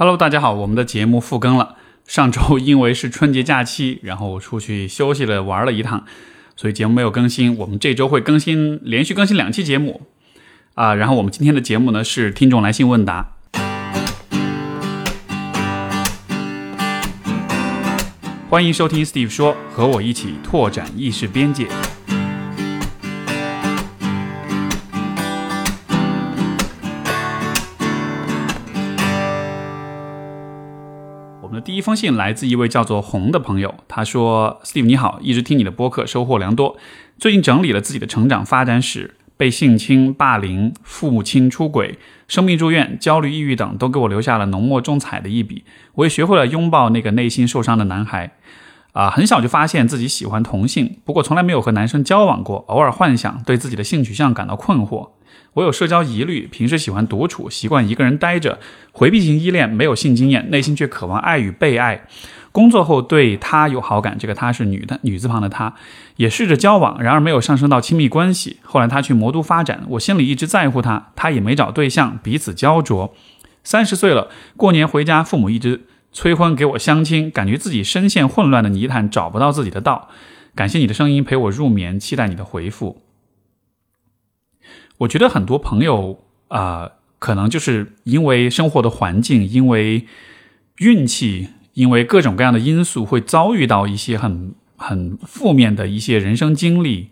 Hello，大家好，我们的节目复更了。上周 因为是春节假期，然后我出去休息了，玩了一趟，所以节目没有更新。我们这周会更新，连续更新两期节目啊。然后我们今天的节目呢是听众来信问答。欢迎收听 Steve 说，和我一起拓展意识边界。一封信来自一位叫做红的朋友，他说：“Steve 你好，一直听你的播客，收获良多。最近整理了自己的成长发展史，被性侵、霸凌、父母亲出轨、生病住院、焦虑、抑郁等，都给我留下了浓墨重彩的一笔。我也学会了拥抱那个内心受伤的男孩。啊，很小就发现自己喜欢同性，不过从来没有和男生交往过，偶尔幻想，对自己的性取向感到困惑。”我有社交疑虑，平时喜欢独处，习惯一个人待着，回避型依恋，没有性经验，内心却渴望爱与被爱。工作后对他有好感，这个他是女的，女字旁的他，也试着交往，然而没有上升到亲密关系。后来他去魔都发展，我心里一直在乎他，他也没找对象，彼此焦灼。三十岁了，过年回家，父母一直催婚给我相亲，感觉自己深陷混乱的泥潭，找不到自己的道。感谢你的声音陪我入眠，期待你的回复。我觉得很多朋友啊，可能就是因为生活的环境，因为运气，因为各种各样的因素，会遭遇到一些很很负面的一些人生经历，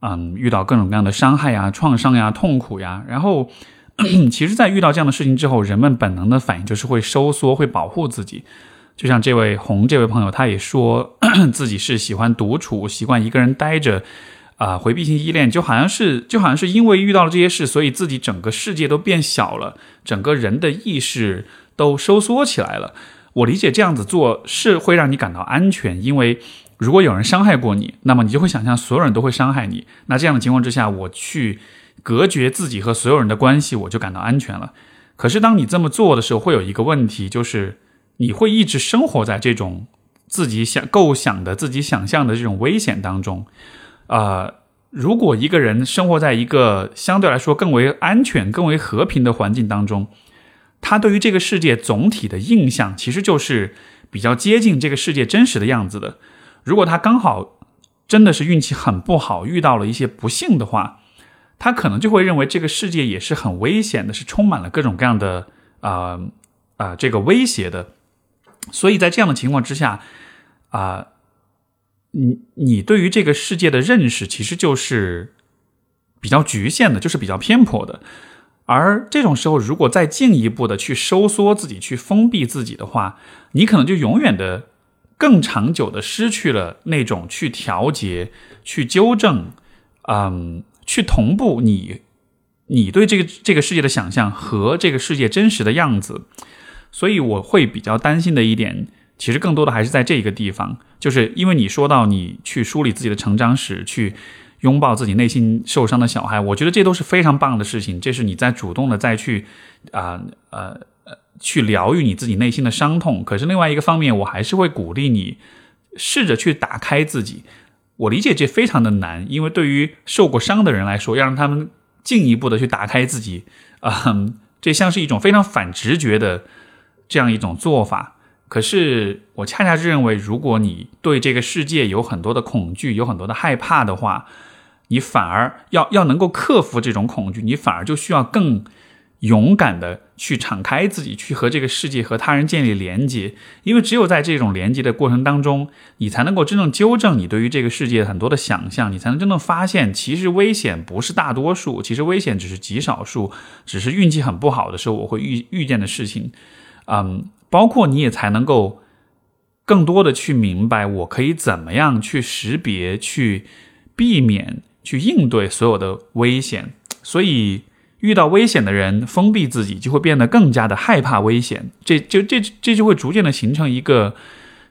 嗯，遇到各种各样的伤害呀、创伤呀、痛苦呀。然后，其实，在遇到这样的事情之后，人们本能的反应就是会收缩，会保护自己。就像这位红这位朋友，他也说 自己是喜欢独处，习惯一个人待着。啊，回避性依恋就好像是，就好像是因为遇到了这些事，所以自己整个世界都变小了，整个人的意识都收缩起来了。我理解这样子做是会让你感到安全，因为如果有人伤害过你，那么你就会想象所有人都会伤害你。那这样的情况之下，我去隔绝自己和所有人的关系，我就感到安全了。可是当你这么做的时候，会有一个问题，就是你会一直生活在这种自己想构想的、自己想象的这种危险当中。啊，如果一个人生活在一个相对来说更为安全、更为和平的环境当中，他对于这个世界总体的印象其实就是比较接近这个世界真实的样子的。如果他刚好真的是运气很不好，遇到了一些不幸的话，他可能就会认为这个世界也是很危险的，是充满了各种各样的啊啊这个威胁的。所以在这样的情况之下，啊。你你对于这个世界的认识其实就是比较局限的，就是比较偏颇的。而这种时候，如果再进一步的去收缩自己、去封闭自己的话，你可能就永远的、更长久的失去了那种去调节、去纠正、嗯，去同步你你对这个这个世界的想象和这个世界真实的样子。所以，我会比较担心的一点。其实更多的还是在这一个地方，就是因为你说到你去梳理自己的成长史，去拥抱自己内心受伤的小孩，我觉得这都是非常棒的事情。这是你在主动的再去啊呃呃去疗愈你自己内心的伤痛。可是另外一个方面，我还是会鼓励你试着去打开自己。我理解这非常的难，因为对于受过伤的人来说，要让他们进一步的去打开自己，啊，这像是一种非常反直觉的这样一种做法。可是，我恰恰是认为，如果你对这个世界有很多的恐惧，有很多的害怕的话，你反而要要能够克服这种恐惧，你反而就需要更勇敢的去敞开自己，去和这个世界和他人建立连接。因为只有在这种连接的过程当中，你才能够真正纠正你对于这个世界很多的想象，你才能真正发现，其实危险不是大多数，其实危险只是极少数，只是运气很不好的时候我会遇遇见的事情。嗯。包括你也才能够更多的去明白，我可以怎么样去识别、去避免、去应对所有的危险。所以，遇到危险的人封闭自己，就会变得更加的害怕危险。这就这这就会逐渐的形成一个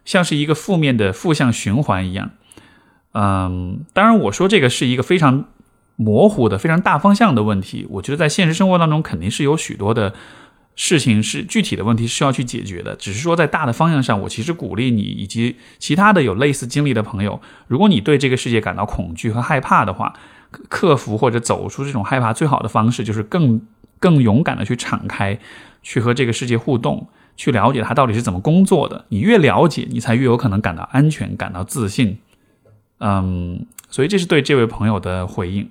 像是一个负面的负向循环一样。嗯，当然，我说这个是一个非常模糊的、非常大方向的问题。我觉得在现实生活当中，肯定是有许多的。事情是具体的问题是要去解决的，只是说在大的方向上，我其实鼓励你以及其他的有类似经历的朋友，如果你对这个世界感到恐惧和害怕的话，克服或者走出这种害怕最好的方式就是更更勇敢的去敞开，去和这个世界互动。去了解它到底是怎么工作的。你越了解，你才越有可能感到安全，感到自信。嗯，所以这是对这位朋友的回应。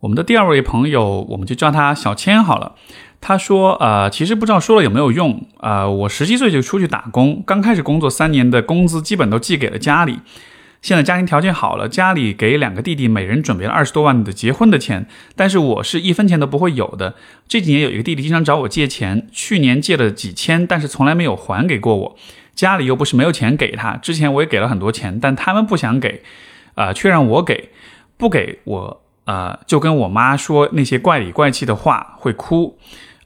我们的第二位朋友，我们就叫他小千好了。他说：“呃，其实不知道说了有没有用。呃，我十七岁就出去打工，刚开始工作三年的工资基本都寄给了家里。现在家庭条件好了，家里给两个弟弟每人准备了二十多万的结婚的钱，但是我是一分钱都不会有的。这几年有一个弟弟经常找我借钱，去年借了几千，但是从来没有还给过我。家里又不是没有钱给他，之前我也给了很多钱，但他们不想给，啊，却让我给，不给我，呃，就跟我妈说那些怪里怪气的话，会哭。”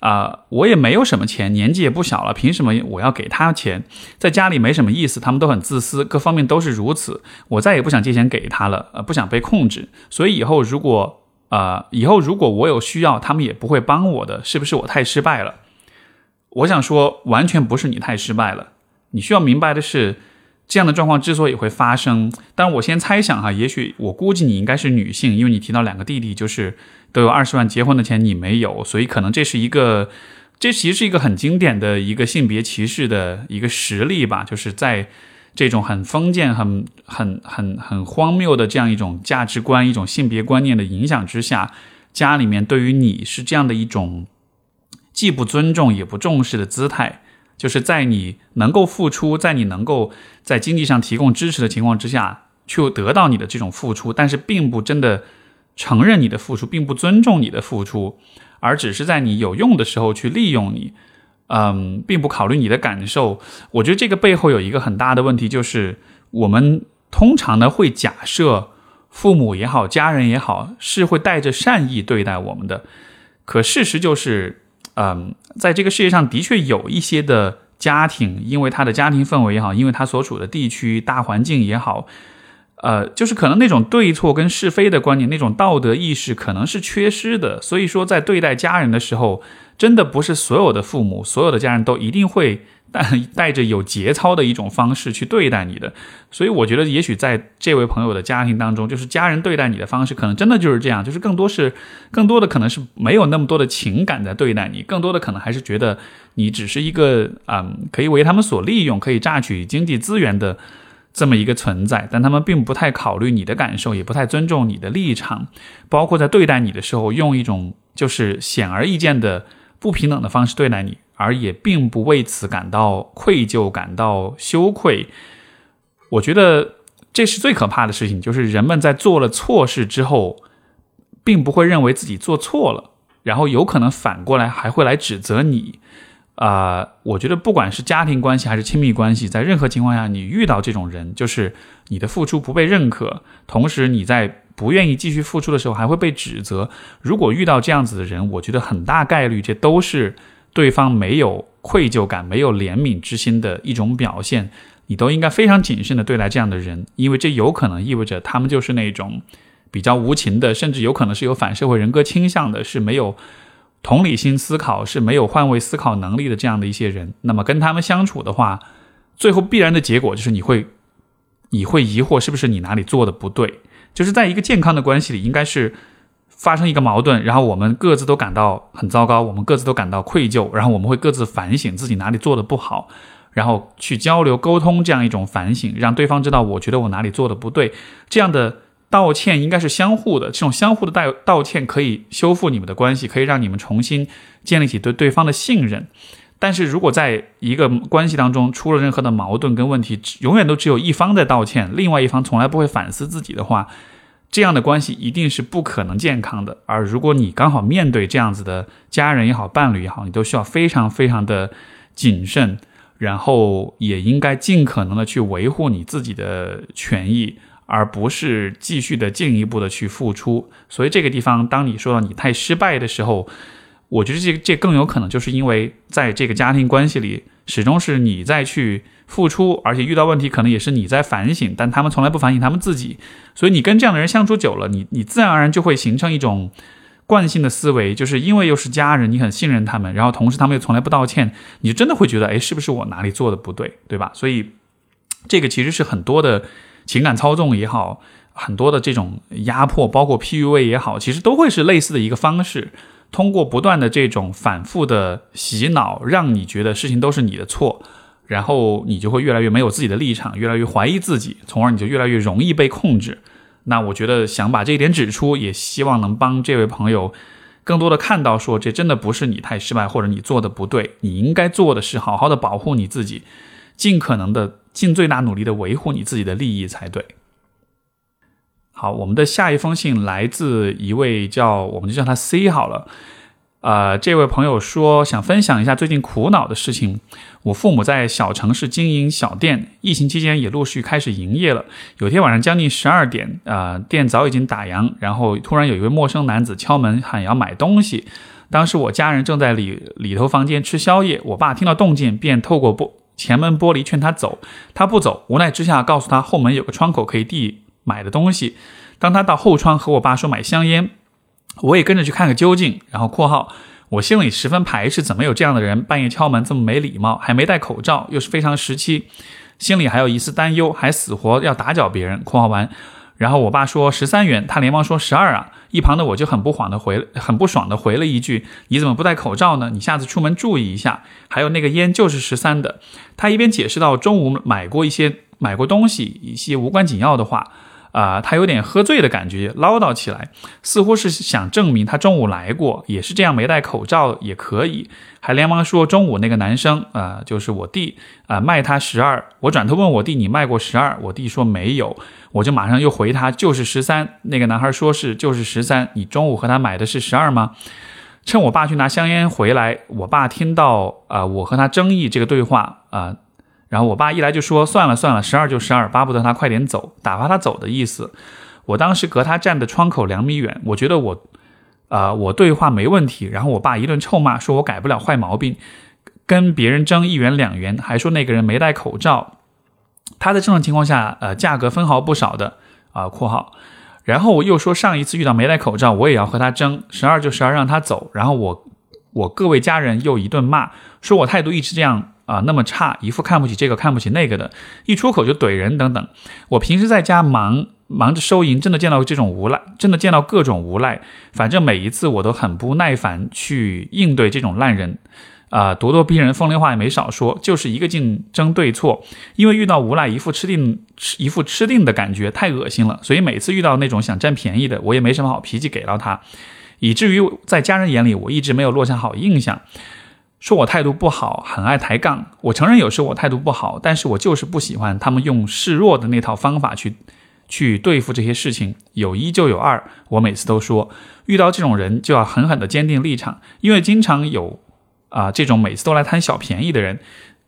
啊，我也没有什么钱，年纪也不小了，凭什么我要给他钱？在家里没什么意思，他们都很自私，各方面都是如此。我再也不想借钱给他了，呃，不想被控制。所以以后如果，呃，以后如果我有需要，他们也不会帮我的，是不是我太失败了？我想说，完全不是你太失败了。你需要明白的是。这样的状况之所以会发生，但我先猜想哈，也许我估计你应该是女性，因为你提到两个弟弟就是都有二十万结婚的钱，你没有，所以可能这是一个，这其实是一个很经典的一个性别歧视的一个实例吧，就是在这种很封建、很很很很荒谬的这样一种价值观、一种性别观念的影响之下，家里面对于你是这样的一种既不尊重也不重视的姿态。就是在你能够付出，在你能够在经济上提供支持的情况之下，去得到你的这种付出，但是并不真的承认你的付出，并不尊重你的付出，而只是在你有用的时候去利用你，嗯，并不考虑你的感受。我觉得这个背后有一个很大的问题，就是我们通常呢会假设父母也好，家人也好，是会带着善意对待我们的，可事实就是。嗯，在这个世界上的确有一些的家庭，因为他的家庭氛围也好，因为他所处的地区大环境也好，呃，就是可能那种对错跟是非的观念，那种道德意识可能是缺失的。所以说，在对待家人的时候，真的不是所有的父母、所有的家人都一定会。带 带着有节操的一种方式去对待你的，所以我觉得也许在这位朋友的家庭当中，就是家人对待你的方式，可能真的就是这样，就是更多是更多的可能是没有那么多的情感在对待你，更多的可能还是觉得你只是一个嗯可以为他们所利用，可以榨取经济资源的这么一个存在，但他们并不太考虑你的感受，也不太尊重你的立场，包括在对待你的时候，用一种就是显而易见的不平等的方式对待你。而也并不为此感到愧疚、感到羞愧。我觉得这是最可怕的事情，就是人们在做了错事之后，并不会认为自己做错了，然后有可能反过来还会来指责你。啊，我觉得不管是家庭关系还是亲密关系，在任何情况下，你遇到这种人，就是你的付出不被认可，同时你在不愿意继续付出的时候，还会被指责。如果遇到这样子的人，我觉得很大概率这都是。对方没有愧疚感、没有怜悯之心的一种表现，你都应该非常谨慎的对待这样的人，因为这有可能意味着他们就是那种比较无情的，甚至有可能是有反社会人格倾向的，是没有同理心思考、是没有换位思考能力的这样的一些人。那么跟他们相处的话，最后必然的结果就是你会你会疑惑是不是你哪里做的不对，就是在一个健康的关系里，应该是。发生一个矛盾，然后我们各自都感到很糟糕，我们各自都感到愧疚，然后我们会各自反省自己哪里做的不好，然后去交流沟通这样一种反省，让对方知道我觉得我哪里做的不对。这样的道歉应该是相互的，这种相互的道道歉可以修复你们的关系，可以让你们重新建立起对对方的信任。但是如果在一个关系当中出了任何的矛盾跟问题，永远都只有一方在道歉，另外一方从来不会反思自己的话。这样的关系一定是不可能健康的，而如果你刚好面对这样子的家人也好、伴侣也好，你都需要非常非常的谨慎，然后也应该尽可能的去维护你自己的权益，而不是继续的进一步的去付出。所以这个地方，当你说到你太失败的时候，我觉得这这更有可能就是因为在这个家庭关系里，始终是你在去。付出，而且遇到问题可能也是你在反省，但他们从来不反省他们自己，所以你跟这样的人相处久了，你你自然而然就会形成一种惯性的思维，就是因为又是家人，你很信任他们，然后同时他们又从来不道歉，你就真的会觉得，哎，是不是我哪里做的不对，对吧？所以这个其实是很多的情感操纵也好，很多的这种压迫，包括 PUA 也好，其实都会是类似的一个方式。通过不断的这种反复的洗脑，让你觉得事情都是你的错，然后你就会越来越没有自己的立场，越来越怀疑自己，从而你就越来越容易被控制。那我觉得想把这一点指出，也希望能帮这位朋友更多的看到，说这真的不是你太失败，或者你做的不对，你应该做的是好好的保护你自己，尽可能的尽最大努力的维护你自己的利益才对。好，我们的下一封信来自一位叫，我们就叫他 C 好了。呃，这位朋友说想分享一下最近苦恼的事情。我父母在小城市经营小店，疫情期间也陆续开始营业了。有天晚上将近十二点，呃，店早已经打烊，然后突然有一位陌生男子敲门喊要买东西。当时我家人正在里里头房间吃宵夜，我爸听到动静便透过玻前门玻璃劝他走，他不走，无奈之下告诉他后门有个窗口可以递买的东西。当他到后窗和我爸说买香烟。我也跟着去看个究竟，然后（括号）我心里十分排斥，怎么有这样的人半夜敲门这么没礼貌，还没戴口罩，又是非常时期，心里还有一丝担忧，还死活要打搅别人（括号完）。然后我爸说十三元，他连忙说十二啊。一旁的我就很不爽的回，很不爽的回了一句：“你怎么不戴口罩呢？你下次出门注意一下。”还有那个烟就是十三的。他一边解释到中午买过一些买过东西，一些无关紧要的话。啊，他有点喝醉的感觉，唠叨起来，似乎是想证明他中午来过，也是这样没戴口罩也可以，还连忙说中午那个男生啊，就是我弟啊，卖他十二。我转头问我弟，你卖过十二？我弟说没有，我就马上又回他，就是十三。那个男孩说是就是十三，你中午和他买的是十二吗？趁我爸去拿香烟回来，我爸听到啊，我和他争议这个对话啊。然后我爸一来就说算了算了，十二就十二，巴不得他快点走，打发他走的意思。我当时隔他站的窗口两米远，我觉得我，啊，我对话没问题。然后我爸一顿臭骂，说我改不了坏毛病，跟别人争一元两元，还说那个人没戴口罩。他在正常情况下，呃，价格分毫不少的啊（括号）。然后我又说上一次遇到没戴口罩，我也要和他争，十二就十二，让他走。然后我我各位家人又一顿骂，说我态度一直这样。啊，那么差，一副看不起这个看不起那个的，一出口就怼人等等。我平时在家忙忙着收银，真的见到这种无赖，真的见到各种无赖。反正每一次我都很不耐烦去应对这种烂人，啊，咄咄逼人，风凉话也没少说，就是一个劲争对错。因为遇到无赖一副吃定一副吃定的感觉，太恶心了。所以每次遇到那种想占便宜的，我也没什么好脾气给到他，以至于在家人眼里，我一直没有落下好印象。说我态度不好，很爱抬杠。我承认有时候我态度不好，但是我就是不喜欢他们用示弱的那套方法去去对付这些事情。有一就有二，我每次都说，遇到这种人就要狠狠的坚定立场，因为经常有啊这种每次都来贪小便宜的人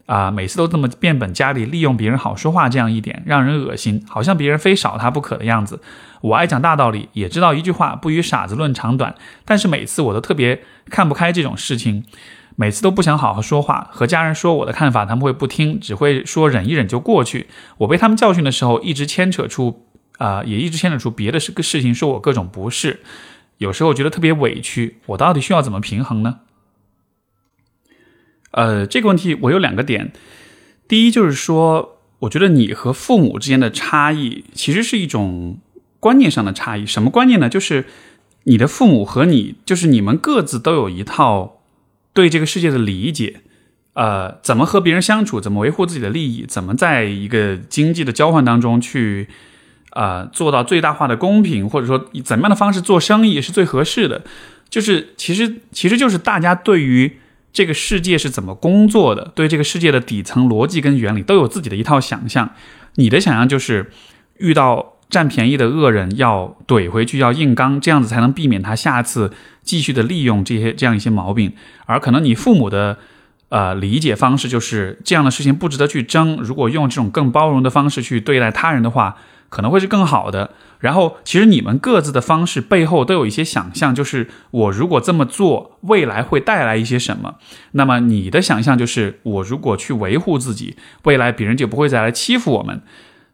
啊，每次都这么变本加厉利用别人好说话这样一点，让人恶心，好像别人非少他不可的样子。我爱讲大道理，也知道一句话不与傻子论长短，但是每次我都特别看不开这种事情。每次都不想好好说话，和家人说我的看法，他们会不听，只会说忍一忍就过去。我被他们教训的时候，一直牵扯出，啊，也一直牵扯出别的事事情，说我各种不是。有时候觉得特别委屈，我到底需要怎么平衡呢？呃，这个问题我有两个点。第一就是说，我觉得你和父母之间的差异，其实是一种观念上的差异。什么观念呢？就是你的父母和你，就是你们各自都有一套。对这个世界的理解，呃，怎么和别人相处，怎么维护自己的利益，怎么在一个经济的交换当中去，呃，做到最大化的公平，或者说以怎么样的方式做生意是最合适的，就是其实其实就是大家对于这个世界是怎么工作的，对这个世界的底层逻辑跟原理都有自己的一套想象。你的想象就是遇到。占便宜的恶人要怼回去，要硬刚，这样子才能避免他下次继续的利用这些这样一些毛病。而可能你父母的呃理解方式就是这样的事情不值得去争。如果用这种更包容的方式去对待他人的话，可能会是更好的。然后其实你们各自的方式背后都有一些想象，就是我如果这么做，未来会带来一些什么。那么你的想象就是我如果去维护自己，未来别人就不会再来欺负我们。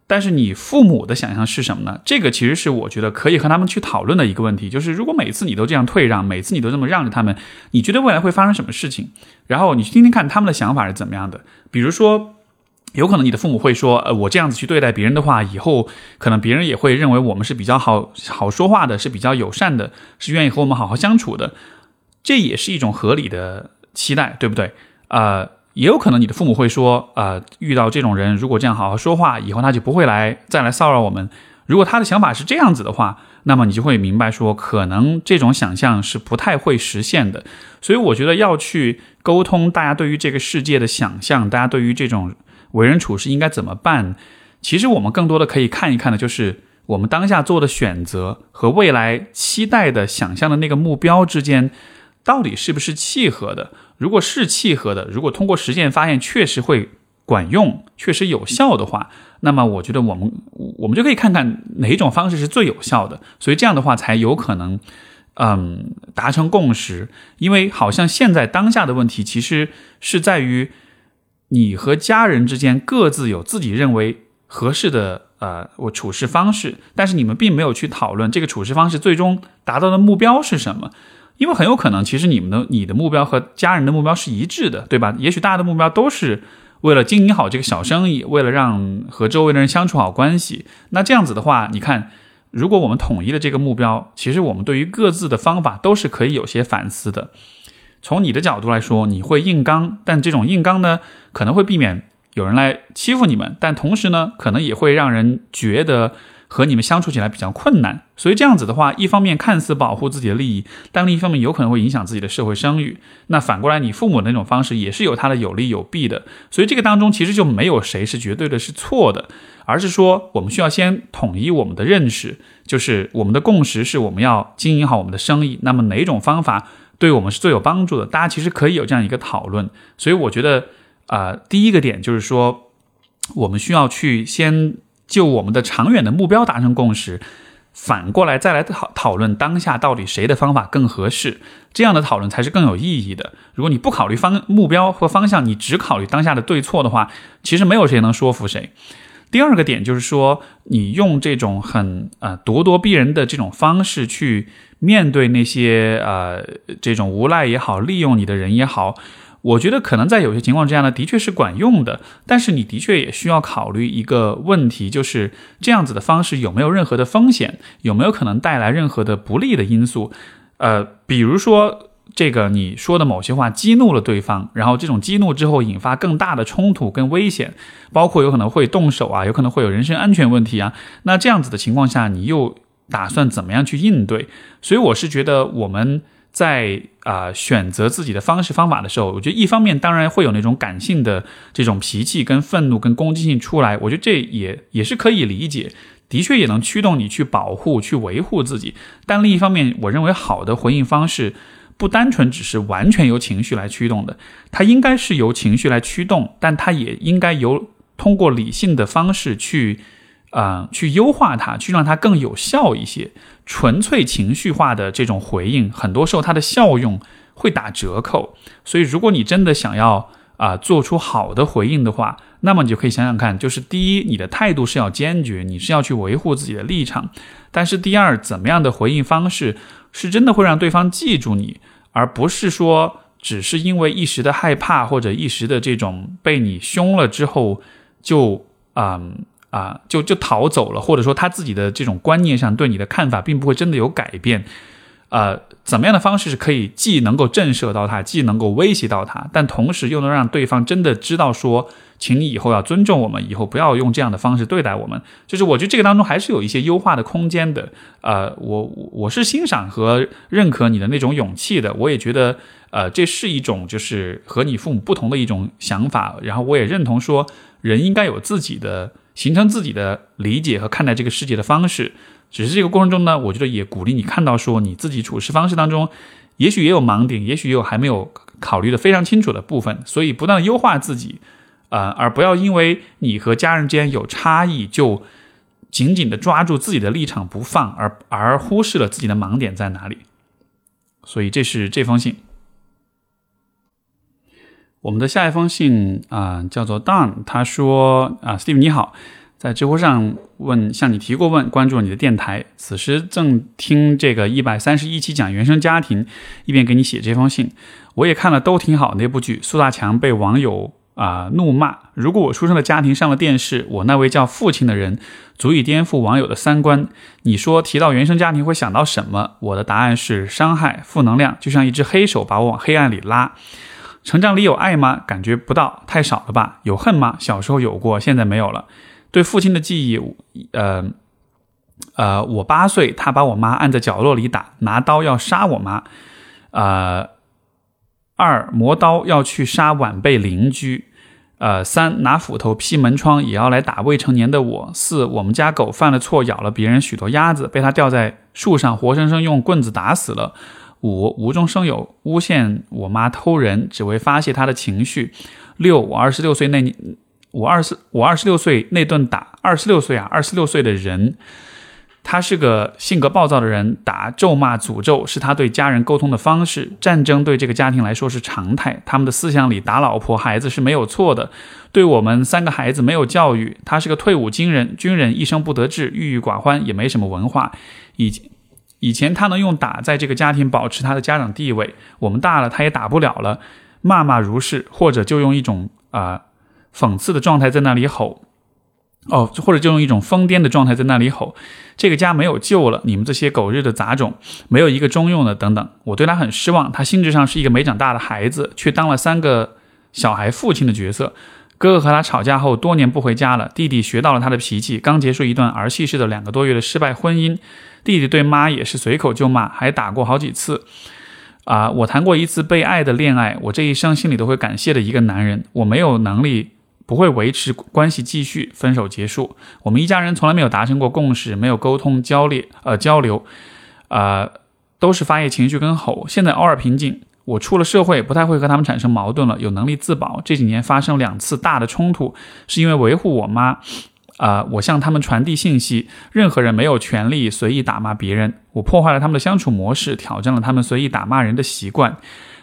但是你父母的想象是什么呢？这个其实是我觉得可以和他们去讨论的一个问题。就是如果每次你都这样退让，每次你都这么让着他们，你觉得未来会发生什么事情？然后你去听听看他们的想法是怎么样的。比如说，有可能你的父母会说：“呃，我这样子去对待别人的话，以后可能别人也会认为我们是比较好好说话的，是比较友善的，是愿意和我们好好相处的。”这也是一种合理的期待，对不对？呃，也有可能你的父母会说，呃，遇到这种人，如果这样好好说话，以后他就不会来再来骚扰我们。如果他的想法是这样子的话，那么你就会明白说，可能这种想象是不太会实现的。所以我觉得要去沟通大家对于这个世界的想象，大家对于这种为人处事应该怎么办。其实我们更多的可以看一看的，就是我们当下做的选择和未来期待的想象的那个目标之间，到底是不是契合的。如果是契合的，如果通过实践发现确实会管用、确实有效的话。那么我觉得我们我们就可以看看哪一种方式是最有效的，所以这样的话才有可能，嗯，达成共识。因为好像现在当下的问题其实是在于你和家人之间各自有自己认为合适的呃我处事方式，但是你们并没有去讨论这个处事方式最终达到的目标是什么。因为很有可能其实你们的你的目标和家人的目标是一致的，对吧？也许大家的目标都是。为了经营好这个小生意，为了让和周围的人相处好关系，那这样子的话，你看，如果我们统一了这个目标，其实我们对于各自的方法都是可以有些反思的。从你的角度来说，你会硬刚，但这种硬刚呢，可能会避免有人来欺负你们，但同时呢，可能也会让人觉得。和你们相处起来比较困难，所以这样子的话，一方面看似保护自己的利益，但另一方面有可能会影响自己的社会声誉。那反过来，你父母的那种方式也是有它的有利有弊的。所以这个当中其实就没有谁是绝对的是错的，而是说我们需要先统一我们的认识，就是我们的共识是我们要经营好我们的生意。那么哪种方法对我们是最有帮助的？大家其实可以有这样一个讨论。所以我觉得啊，第一个点就是说，我们需要去先。就我们的长远的目标达成共识，反过来再来讨讨论当下到底谁的方法更合适，这样的讨论才是更有意义的。如果你不考虑方目标和方向，你只考虑当下的对错的话，其实没有谁能说服谁。第二个点就是说，你用这种很呃咄咄逼人的这种方式去面对那些呃这种无赖也好，利用你的人也好。我觉得可能在有些情况之下呢，的确是管用的，但是你的确也需要考虑一个问题，就是这样子的方式有没有任何的风险，有没有可能带来任何的不利的因素？呃，比如说这个你说的某些话激怒了对方，然后这种激怒之后引发更大的冲突跟危险，包括有可能会动手啊，有可能会有人身安全问题啊。那这样子的情况下，你又打算怎么样去应对？所以我是觉得我们。在啊选择自己的方式方法的时候，我觉得一方面当然会有那种感性的这种脾气跟愤怒跟攻击性出来，我觉得这也也是可以理解，的确也能驱动你去保护去维护自己。但另一方面，我认为好的回应方式不单纯只是完全由情绪来驱动的，它应该是由情绪来驱动，但它也应该由通过理性的方式去。啊，去优化它，去让它更有效一些。纯粹情绪化的这种回应，很多时候它的效用会打折扣。所以，如果你真的想要啊做出好的回应的话，那么你就可以想想看，就是第一，你的态度是要坚决，你是要去维护自己的立场；但是第二，怎么样的回应方式是真的会让对方记住你，而不是说只是因为一时的害怕或者一时的这种被你凶了之后就嗯。啊，就就逃走了，或者说他自己的这种观念上对你的看法并不会真的有改变，呃，怎么样的方式是可以既能够震慑到他，既能够威胁到他，但同时又能让对方真的知道说，请你以后要尊重我们，以后不要用这样的方式对待我们。就是我觉得这个当中还是有一些优化的空间的。呃，我我是欣赏和认可你的那种勇气的，我也觉得，呃，这是一种就是和你父母不同的一种想法。然后我也认同说，人应该有自己的。形成自己的理解和看待这个世界的方式，只是这个过程中呢，我觉得也鼓励你看到说你自己处事方式当中，也许也有盲点，也许也有还没有考虑的非常清楚的部分，所以不断的优化自己，呃，而不要因为你和家人之间有差异，就紧紧的抓住自己的立场不放，而而忽视了自己的盲点在哪里。所以这是这封信。我们的下一封信啊，叫做 Don，他说啊，Steve 你好，在知乎上问向你提过问，关注了你的电台，此时正听这个一百三十一期讲原生家庭，一边给你写这封信。我也看了都挺好那部剧，苏大强被网友啊、怒骂。如果我出生的家庭上了电视，我那位叫父亲的人足以颠覆网友的三观。你说提到原生家庭会想到什么？我的答案是伤害、负能量，就像一只黑手把我往黑暗里拉。成长里有爱吗？感觉不到，太少了吧？有恨吗？小时候有过，现在没有了。对父亲的记忆，呃。呃，我八岁，他把我妈按在角落里打，拿刀要杀我妈。呃，二磨刀要去杀晚辈邻居。呃，三拿斧头劈门窗也要来打未成年的我。四我们家狗犯了错，咬了别人许多鸭子，被他吊在树上，活生生用棍子打死了。五无中生有，诬陷我妈偷人，只为发泄她的情绪。六我二十六岁那年，我二十我二十六岁那顿打，二十六岁啊，二十六岁的人。他是个性格暴躁的人，打、咒骂、诅咒是他对家人沟通的方式。战争对这个家庭来说是常态，他们的思想里打老婆、孩子是没有错的。对我们三个孩子没有教育。他是个退伍军人，军人一生不得志，郁郁寡欢，也没什么文化。以以前他能用打在这个家庭保持他的家长地位，我们大了他也打不了了，骂骂如是，或者就用一种啊讽刺的状态在那里吼。哦，或者就用一种疯癫的状态在那里吼：“这个家没有救了，你们这些狗日的杂种，没有一个中用的。”等等，我对他很失望。他心智上是一个没长大的孩子，却当了三个小孩父亲的角色。哥哥和他吵架后，多年不回家了。弟弟学到了他的脾气，刚结束一段儿戏式的两个多月的失败婚姻。弟弟对妈也是随口就骂，还打过好几次。啊，我谈过一次被爱的恋爱，我这一生心里都会感谢的一个男人。我没有能力。不会维持关系，继续分手结束。我们一家人从来没有达成过共识，没有沟通交流，呃交流，呃都是发泄情绪跟吼。现在偶尔平静。我出了社会，不太会和他们产生矛盾了，有能力自保。这几年发生两次大的冲突，是因为维护我妈。啊，我向他们传递信息，任何人没有权利随意打骂别人。我破坏了他们的相处模式，挑战了他们随意打骂人的习惯。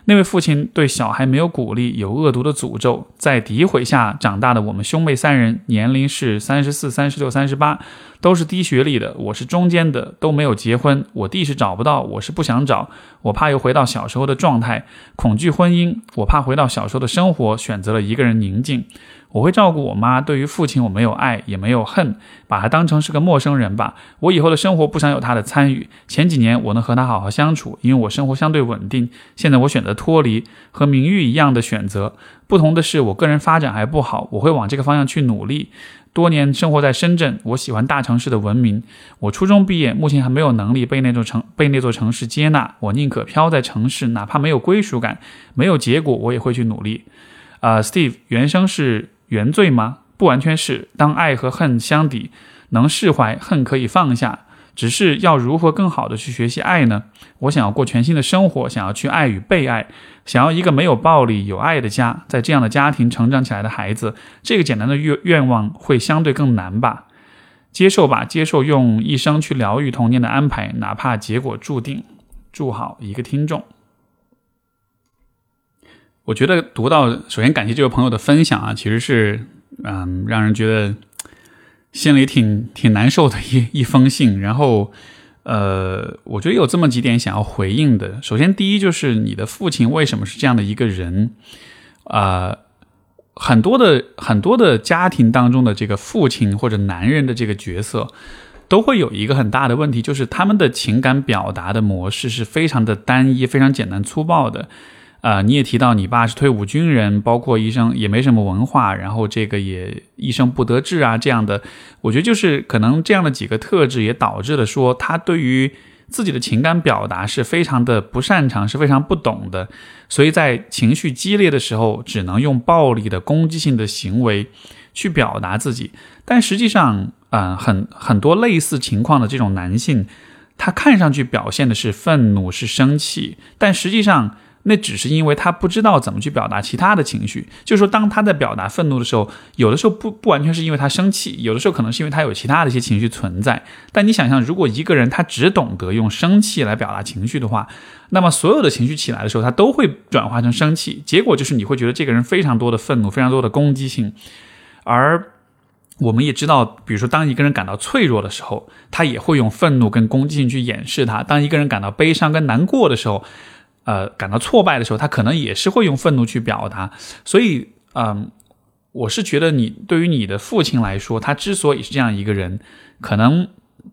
那位父亲对小孩没有鼓励，有恶毒的诅咒，在诋毁下长大的我们兄妹三人，年龄是三十四、三十六、三十八，都是低学历的，我是中间的，都没有结婚。我弟是找不到，我是不想找，我怕又回到小时候的状态，恐惧婚姻，我怕回到小时候的生活，选择了一个人宁静。我会照顾我妈。对于父亲，我没有爱，也没有恨，把他当成是个陌生人吧。我以后的生活不想有他的参与。前几年我能和他好好相处，因为我生活相对稳定。现在我选择脱离，和明玉一样的选择。不同的是，我个人发展还不好，我会往这个方向去努力。多年生活在深圳，我喜欢大城市的文明。我初中毕业，目前还没有能力被那座城被那座城市接纳。我宁可飘在城市，哪怕没有归属感，没有结果，我也会去努力。啊，Steve，原生是。原罪吗？不完全是。当爱和恨相抵，能释怀，恨可以放下。只是要如何更好的去学习爱呢？我想要过全新的生活，想要去爱与被爱，想要一个没有暴力、有爱的家。在这样的家庭成长起来的孩子，这个简单的愿愿望会相对更难吧？接受吧，接受用一生去疗愈童年的安排，哪怕结果注定。祝好一个听众。我觉得读到，首先感谢这位朋友的分享啊，其实是嗯，让人觉得心里挺挺难受的一一封信。然后，呃，我觉得有这么几点想要回应的。首先，第一就是你的父亲为什么是这样的一个人？啊，很多的很多的家庭当中的这个父亲或者男人的这个角色，都会有一个很大的问题，就是他们的情感表达的模式是非常的单一、非常简单粗暴的。啊，你也提到你爸是退伍军人，包括一生也没什么文化，然后这个也一生不得志啊，这样的，我觉得就是可能这样的几个特质也导致了说他对于自己的情感表达是非常的不擅长，是非常不懂的，所以在情绪激烈的时候，只能用暴力的攻击性的行为去表达自己。但实际上，啊，很很多类似情况的这种男性，他看上去表现的是愤怒，是生气，但实际上。那只是因为他不知道怎么去表达其他的情绪，就是说，当他在表达愤怒的时候，有的时候不不完全是因为他生气，有的时候可能是因为他有其他的一些情绪存在。但你想象，如果一个人他只懂得用生气来表达情绪的话，那么所有的情绪起来的时候，他都会转化成生气，结果就是你会觉得这个人非常多的愤怒，非常多的攻击性。而我们也知道，比如说，当一个人感到脆弱的时候，他也会用愤怒跟攻击性去掩饰他；当一个人感到悲伤跟难过的时候，呃，感到挫败的时候，他可能也是会用愤怒去表达。所以，嗯，我是觉得你对于你的父亲来说，他之所以是这样一个人，可能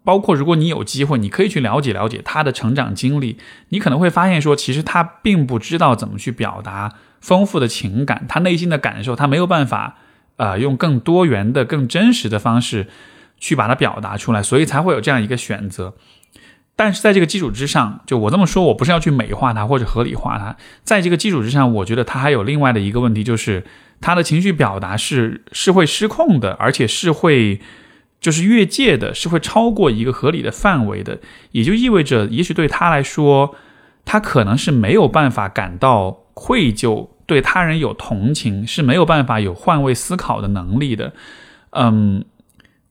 包括如果你有机会，你可以去了解了解他的成长经历，你可能会发现说，其实他并不知道怎么去表达丰富的情感，他内心的感受，他没有办法，呃，用更多元的、更真实的方式去把它表达出来，所以才会有这样一个选择。但是在这个基础之上，就我这么说，我不是要去美化它或者合理化它。在这个基础之上，我觉得他还有另外的一个问题，就是他的情绪表达是是会失控的，而且是会就是越界的，是会超过一个合理的范围的。也就意味着，也许对他来说，他可能是没有办法感到愧疚，对他人有同情，是没有办法有换位思考的能力的。嗯，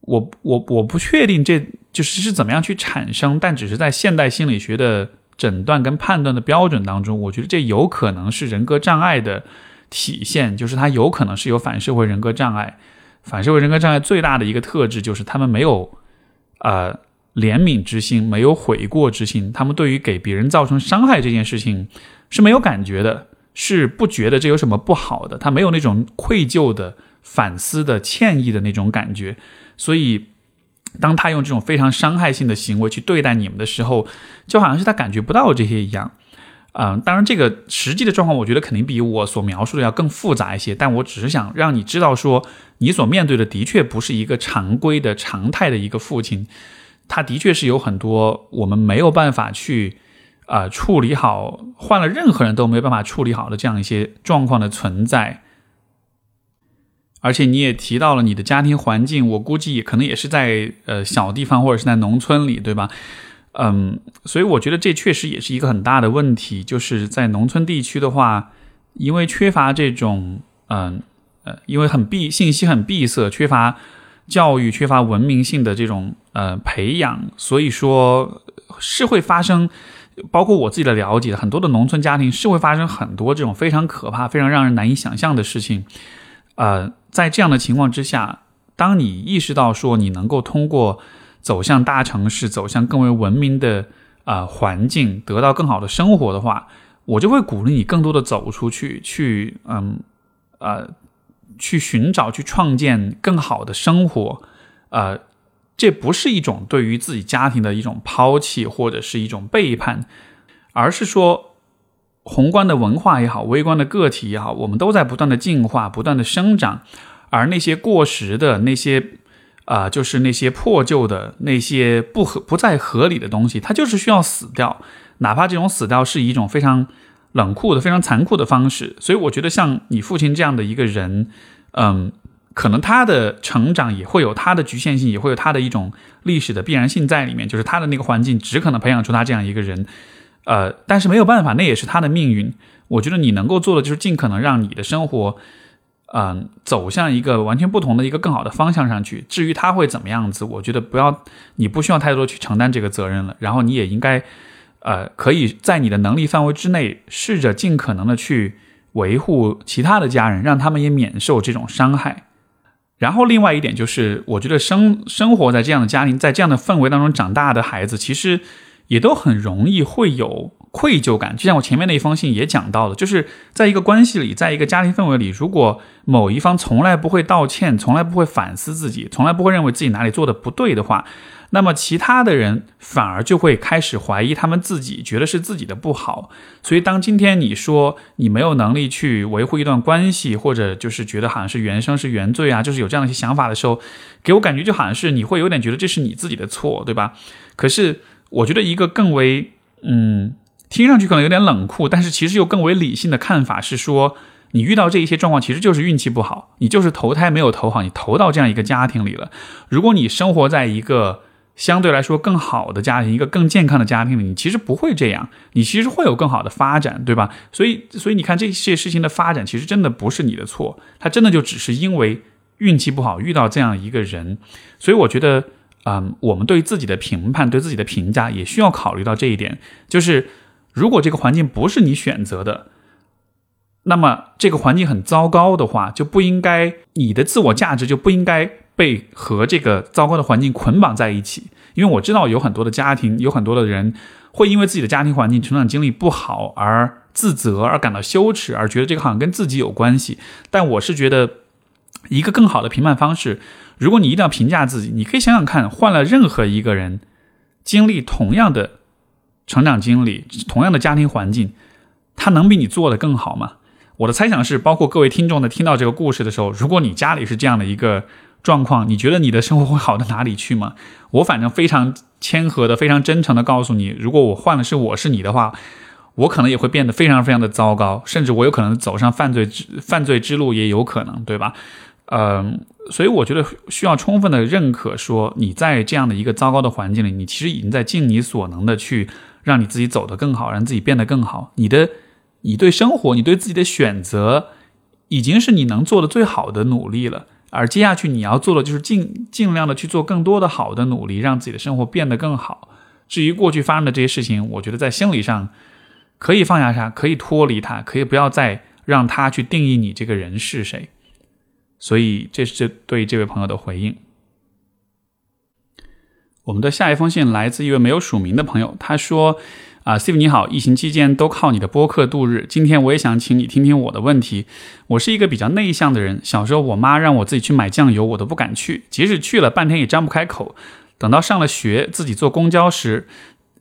我我我不确定这。就是是怎么样去产生，但只是在现代心理学的诊断跟判断的标准当中，我觉得这有可能是人格障碍的体现，就是他有可能是有反社会人格障碍。反社会人格障碍最大的一个特质就是他们没有呃怜悯之心，没有悔过之心，他们对于给别人造成伤害这件事情是没有感觉的，是不觉得这有什么不好的，他没有那种愧疚的、反思的、歉意的那种感觉，所以。当他用这种非常伤害性的行为去对待你们的时候，就好像是他感觉不到这些一样。嗯，当然，这个实际的状况，我觉得肯定比我所描述的要更复杂一些。但我只是想让你知道，说你所面对的的确不是一个常规的常态的一个父亲，他的确是有很多我们没有办法去啊处理好，换了任何人都没办法处理好的这样一些状况的存在。而且你也提到了你的家庭环境，我估计也可能也是在呃小地方或者是在农村里，对吧？嗯，所以我觉得这确实也是一个很大的问题，就是在农村地区的话，因为缺乏这种嗯呃，因为很闭信息很闭塞，缺乏教育，缺乏文明性的这种呃培养，所以说是会发生，包括我自己的了解，很多的农村家庭是会发生很多这种非常可怕、非常让人难以想象的事情，呃。在这样的情况之下，当你意识到说你能够通过走向大城市、走向更为文明的啊环境，得到更好的生活的话，我就会鼓励你更多的走出去，去嗯呃去寻找、去创建更好的生活。呃，这不是一种对于自己家庭的一种抛弃或者是一种背叛，而是说宏观的文化也好，微观的个体也好，我们都在不断的进化、不断的生长。而那些过时的那些，啊，就是那些破旧的那些不合不再合理的东西，它就是需要死掉，哪怕这种死掉是一种非常冷酷的、非常残酷的方式。所以，我觉得像你父亲这样的一个人，嗯，可能他的成长也会有他的局限性，也会有他的一种历史的必然性在里面，就是他的那个环境只可能培养出他这样一个人，呃，但是没有办法，那也是他的命运。我觉得你能够做的就是尽可能让你的生活。嗯，走向一个完全不同的一个更好的方向上去。至于他会怎么样子，我觉得不要，你不需要太多去承担这个责任了。然后你也应该，呃，可以在你的能力范围之内，试着尽可能的去维护其他的家人，让他们也免受这种伤害。然后另外一点就是，我觉得生生活在这样的家庭，在这样的氛围当中长大的孩子，其实也都很容易会有。愧疚感，就像我前面那一封信也讲到了，就是在一个关系里，在一个家庭氛围里，如果某一方从来不会道歉，从来不会反思自己，从来不会认为自己哪里做的不对的话，那么其他的人反而就会开始怀疑他们自己，觉得是自己的不好。所以，当今天你说你没有能力去维护一段关系，或者就是觉得好像是原生是原罪啊，就是有这样的一些想法的时候，给我感觉就好像是你会有点觉得这是你自己的错，对吧？可是我觉得一个更为嗯。听上去可能有点冷酷，但是其实又更为理性的看法是说，你遇到这一些状况，其实就是运气不好，你就是投胎没有投好，你投到这样一个家庭里了。如果你生活在一个相对来说更好的家庭，一个更健康的家庭里，你其实不会这样，你其实会有更好的发展，对吧？所以，所以你看这些事情的发展，其实真的不是你的错，它真的就只是因为运气不好遇到这样一个人。所以我觉得，嗯，我们对自己的评判、对自己的评价，也需要考虑到这一点，就是。如果这个环境不是你选择的，那么这个环境很糟糕的话，就不应该你的自我价值就不应该被和这个糟糕的环境捆绑在一起。因为我知道有很多的家庭，有很多的人会因为自己的家庭环境、成长经历不好而自责，而感到羞耻，而觉得这个好像跟自己有关系。但我是觉得，一个更好的评判方式，如果你一定要评价自己，你可以想想看，换了任何一个人，经历同样的成长经历、同样的家庭环境，他能比你做的更好吗？我的猜想是，包括各位听众在听到这个故事的时候，如果你家里是这样的一个状况，你觉得你的生活会好到哪里去吗？我反正非常谦和的、非常真诚的告诉你，如果我换的是我是你的话。我可能也会变得非常非常的糟糕，甚至我有可能走上犯罪之犯罪之路，也有可能，对吧？嗯，所以我觉得需要充分的认可，说你在这样的一个糟糕的环境里，你其实已经在尽你所能的去让你自己走得更好，让自己变得更好。你的，你对生活，你对自己的选择，已经是你能做的最好的努力了。而接下去你要做的就是尽尽量的去做更多的好的努力，让自己的生活变得更好。至于过去发生的这些事情，我觉得在心理上。可以放下它，可以脱离它，可以不要再让它去定义你这个人是谁。所以，这是对这位朋友的回应。我们的下一封信来自一位没有署名的朋友，他说：“啊，Steve 你好，疫情期间都靠你的播客度日。今天我也想请你听听我的问题。我是一个比较内向的人，小时候我妈让我自己去买酱油，我都不敢去，即使去了半天也张不开口。等到上了学，自己坐公交时，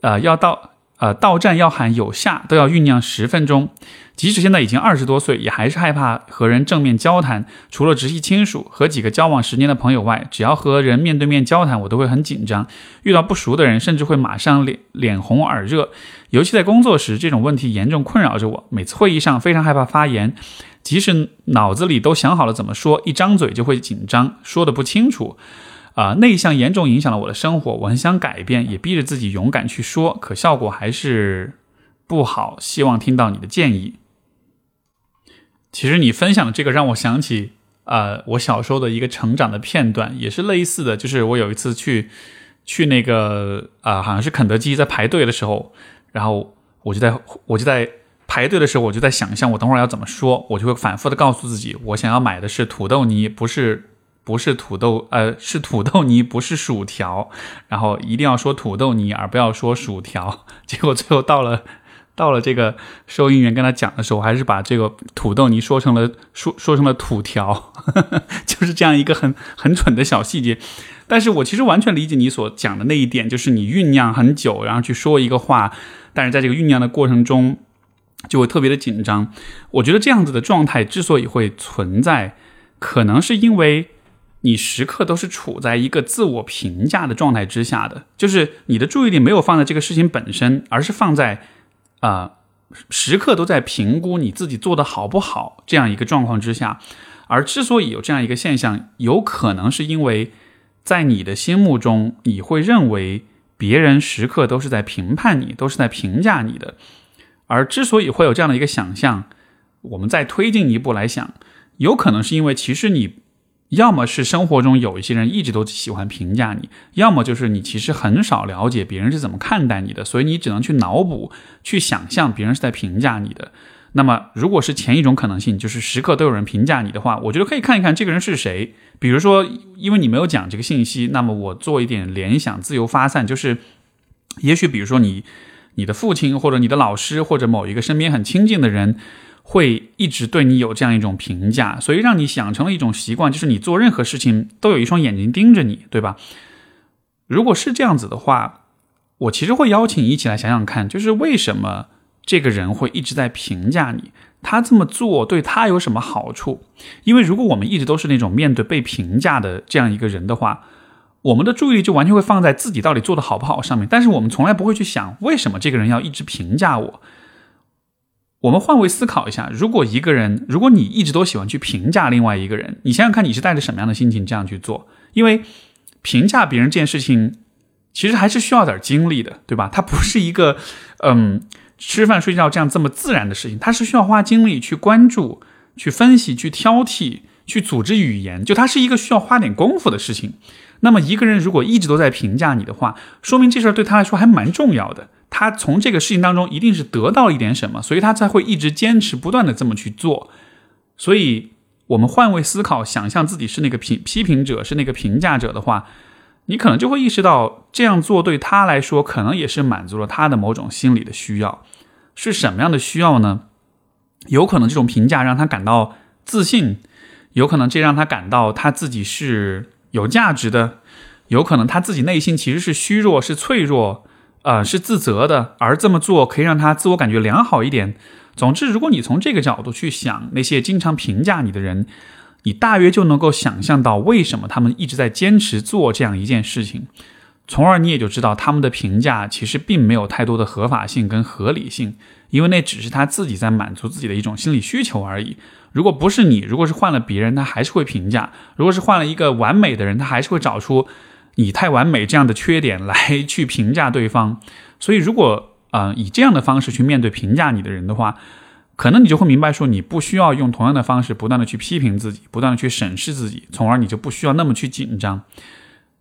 呃，要到。”呃，到站要喊有下，都要酝酿十分钟。即使现在已经二十多岁，也还是害怕和人正面交谈。除了直系亲属和几个交往十年的朋友外，只要和人面对面交谈，我都会很紧张。遇到不熟的人，甚至会马上脸脸红耳热。尤其在工作时，这种问题严重困扰着我。每次会议上，非常害怕发言，即使脑子里都想好了怎么说，一张嘴就会紧张，说的不清楚。啊，内向严重影响了我的生活，我很想改变，也逼着自己勇敢去说，可效果还是不好。希望听到你的建议。其实你分享的这个让我想起，呃，我小时候的一个成长的片段，也是类似的。就是我有一次去去那个啊，好像是肯德基，在排队的时候，然后我就在我就在排队的时候，我就在想象我等会儿要怎么说，我就会反复的告诉自己，我想要买的是土豆泥，不是。不是土豆，呃，是土豆泥，不是薯条。然后一定要说土豆泥，而不要说薯条。结果最后到了，到了这个收银员跟他讲的时候，还是把这个土豆泥说成了说说成了土条，就是这样一个很很蠢的小细节。但是我其实完全理解你所讲的那一点，就是你酝酿很久，然后去说一个话，但是在这个酝酿的过程中就会特别的紧张。我觉得这样子的状态之所以会存在，可能是因为。你时刻都是处在一个自我评价的状态之下的，就是你的注意力没有放在这个事情本身，而是放在啊，时刻都在评估你自己做的好不好这样一个状况之下。而之所以有这样一个现象，有可能是因为在你的心目中，你会认为别人时刻都是在评判你，都是在评价你的。而之所以会有这样的一个想象，我们再推进一步来想，有可能是因为其实你。要么是生活中有一些人一直都喜欢评价你，要么就是你其实很少了解别人是怎么看待你的，所以你只能去脑补、去想象别人是在评价你的。那么，如果是前一种可能性，就是时刻都有人评价你的话，我觉得可以看一看这个人是谁。比如说，因为你没有讲这个信息，那么我做一点联想，自由发散，就是也许比如说你、你的父亲或者你的老师或者某一个身边很亲近的人。会一直对你有这样一种评价，所以让你养成了一种习惯，就是你做任何事情都有一双眼睛盯着你，对吧？如果是这样子的话，我其实会邀请你一起来想想看，就是为什么这个人会一直在评价你？他这么做对他有什么好处？因为如果我们一直都是那种面对被评价的这样一个人的话，我们的注意力就完全会放在自己到底做的好不好上面，但是我们从来不会去想，为什么这个人要一直评价我？我们换位思考一下，如果一个人，如果你一直都喜欢去评价另外一个人，你想想看，你是带着什么样的心情这样去做？因为评价别人这件事情，其实还是需要点精力的，对吧？它不是一个，嗯，吃饭睡觉这样这么自然的事情，它是需要花精力去关注、去分析、去挑剔、去组织语言，就它是一个需要花点功夫的事情。那么一个人如果一直都在评价你的话，说明这事对他来说还蛮重要的。他从这个事情当中一定是得到一点什么，所以他才会一直坚持不断的这么去做。所以，我们换位思考，想象自己是那个评批评者，是那个评价者的话，你可能就会意识到，这样做对他来说，可能也是满足了他的某种心理的需要。是什么样的需要呢？有可能这种评价让他感到自信。有可能这让他感到他自己是有价值的，有可能他自己内心其实是虚弱、是脆弱，呃，是自责的，而这么做可以让他自我感觉良好一点。总之，如果你从这个角度去想那些经常评价你的人，你大约就能够想象到为什么他们一直在坚持做这样一件事情，从而你也就知道他们的评价其实并没有太多的合法性跟合理性，因为那只是他自己在满足自己的一种心理需求而已。如果不是你，如果是换了别人，他还是会评价；如果是换了一个完美的人，他还是会找出你太完美这样的缺点来去评价对方。所以，如果啊以这样的方式去面对评价你的人的话，可能你就会明白，说你不需要用同样的方式不断的去批评自己，不断的去审视自己，从而你就不需要那么去紧张。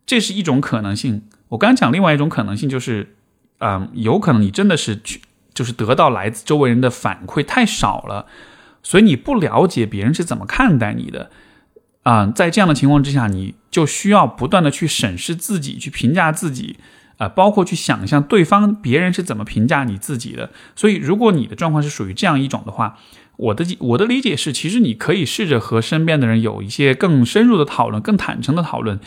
这是一种可能性。我刚讲另外一种可能性就是，嗯，有可能你真的是去，就是得到来自周围人的反馈太少了，所以你不了解别人是怎么看待你的。啊，在这样的情况之下，你就需要不断的去审视自己，去评价自己。啊，包括去想象对方别人是怎么评价你自己的。所以，如果你的状况是属于这样一种的话，我的我的理解是，其实你可以试着和身边的人有一些更深入的讨论，更坦诚的讨论，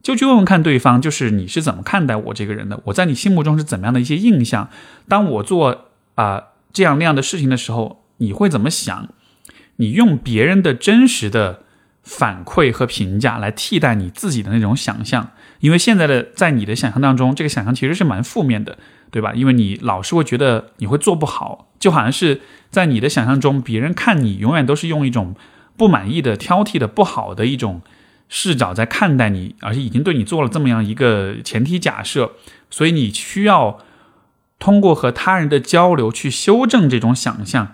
就去问问看对方，就是你是怎么看待我这个人的？我在你心目中是怎么样的一些印象？当我做啊这样那样的事情的时候，你会怎么想？你用别人的真实的反馈和评价来替代你自己的那种想象。因为现在的在你的想象当中，这个想象其实是蛮负面的，对吧？因为你老是会觉得你会做不好，就好像是在你的想象中，别人看你永远都是用一种不满意的、挑剔的、不好的一种视角在看待你，而且已经对你做了这么样一个前提假设，所以你需要通过和他人的交流去修正这种想象，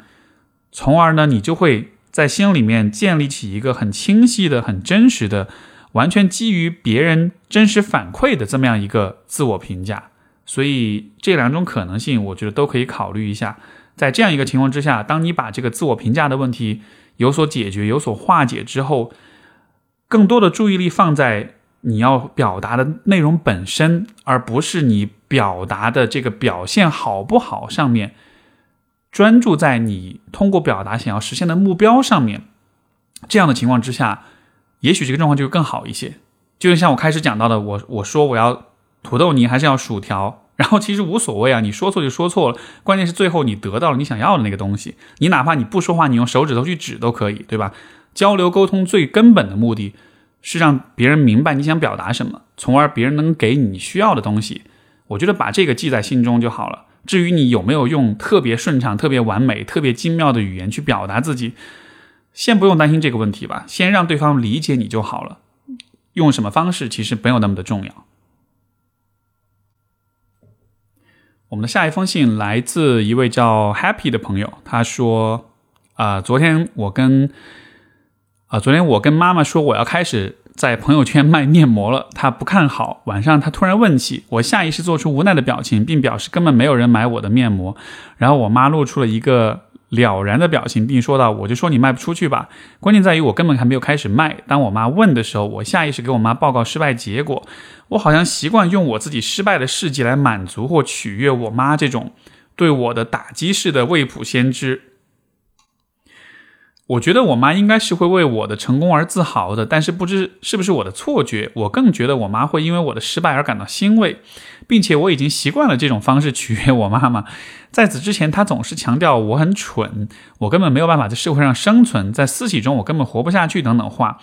从而呢，你就会在心里面建立起一个很清晰的、很真实的。完全基于别人真实反馈的这么样一个自我评价，所以这两种可能性，我觉得都可以考虑一下。在这样一个情况之下，当你把这个自我评价的问题有所解决、有所化解之后，更多的注意力放在你要表达的内容本身，而不是你表达的这个表现好不好上面，专注在你通过表达想要实现的目标上面。这样的情况之下。也许这个状况就会更好一些，就像我开始讲到的，我我说我要土豆泥还是要薯条，然后其实无所谓啊，你说错就说错了，关键是最后你得到了你想要的那个东西，你哪怕你不说话，你用手指头去指都可以，对吧？交流沟通最根本的目的是让别人明白你想表达什么，从而别人能给你需要的东西。我觉得把这个记在心中就好了。至于你有没有用特别顺畅、特别完美、特别精妙的语言去表达自己。先不用担心这个问题吧，先让对方理解你就好了。用什么方式其实没有那么的重要。我们的下一封信来自一位叫 Happy 的朋友，他说：“啊，昨天我跟啊，昨天我跟妈妈说我要开始在朋友圈卖面膜了，她不看好。晚上她突然问起，我下意识做出无奈的表情，并表示根本没有人买我的面膜。然后我妈露出了一个。”了然的表情，并说道：“我就说你卖不出去吧。关键在于我根本还没有开始卖。当我妈问的时候，我下意识给我妈报告失败结果。我好像习惯用我自己失败的事迹来满足或取悦我妈这种对我的打击式的未卜先知。”我觉得我妈应该是会为我的成功而自豪的，但是不知是不是我的错觉，我更觉得我妈会因为我的失败而感到欣慰，并且我已经习惯了这种方式取悦我妈妈。在此之前，她总是强调我很蠢，我根本没有办法在社会上生存，在私企中我根本活不下去等等话。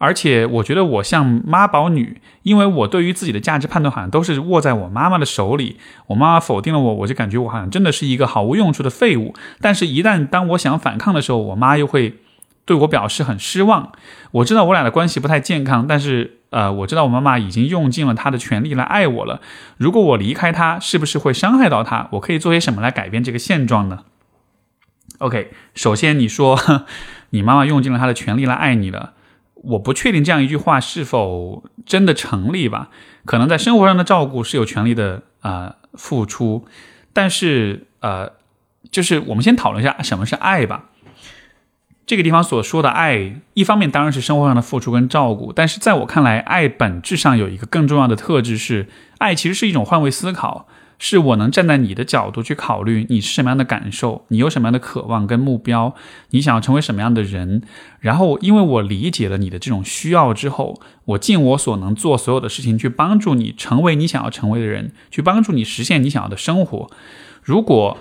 而且我觉得我像妈宝女，因为我对于自己的价值判断好像都是握在我妈妈的手里。我妈妈否定了我，我就感觉我好像真的是一个毫无用处的废物。但是，一旦当我想反抗的时候，我妈又会对我表示很失望。我知道我俩的关系不太健康，但是呃，我知道我妈妈已经用尽了她的全力来爱我了。如果我离开她，是不是会伤害到她？我可以做些什么来改变这个现状呢？OK，首先你说 你妈妈用尽了她的全力来爱你了。我不确定这样一句话是否真的成立吧？可能在生活上的照顾是有权利的啊付出，但是呃，就是我们先讨论一下什么是爱吧。这个地方所说的爱，一方面当然是生活上的付出跟照顾，但是在我看来，爱本质上有一个更重要的特质是，爱其实是一种换位思考，是我能站在你的角度去考虑你是什么样的感受，你有什么样的渴望跟目标，你想要成为什么样的人。然后，因为我理解了你的这种需要之后，我尽我所能做所有的事情去帮助你成为你想要成为的人，去帮助你实现你想要的生活。如果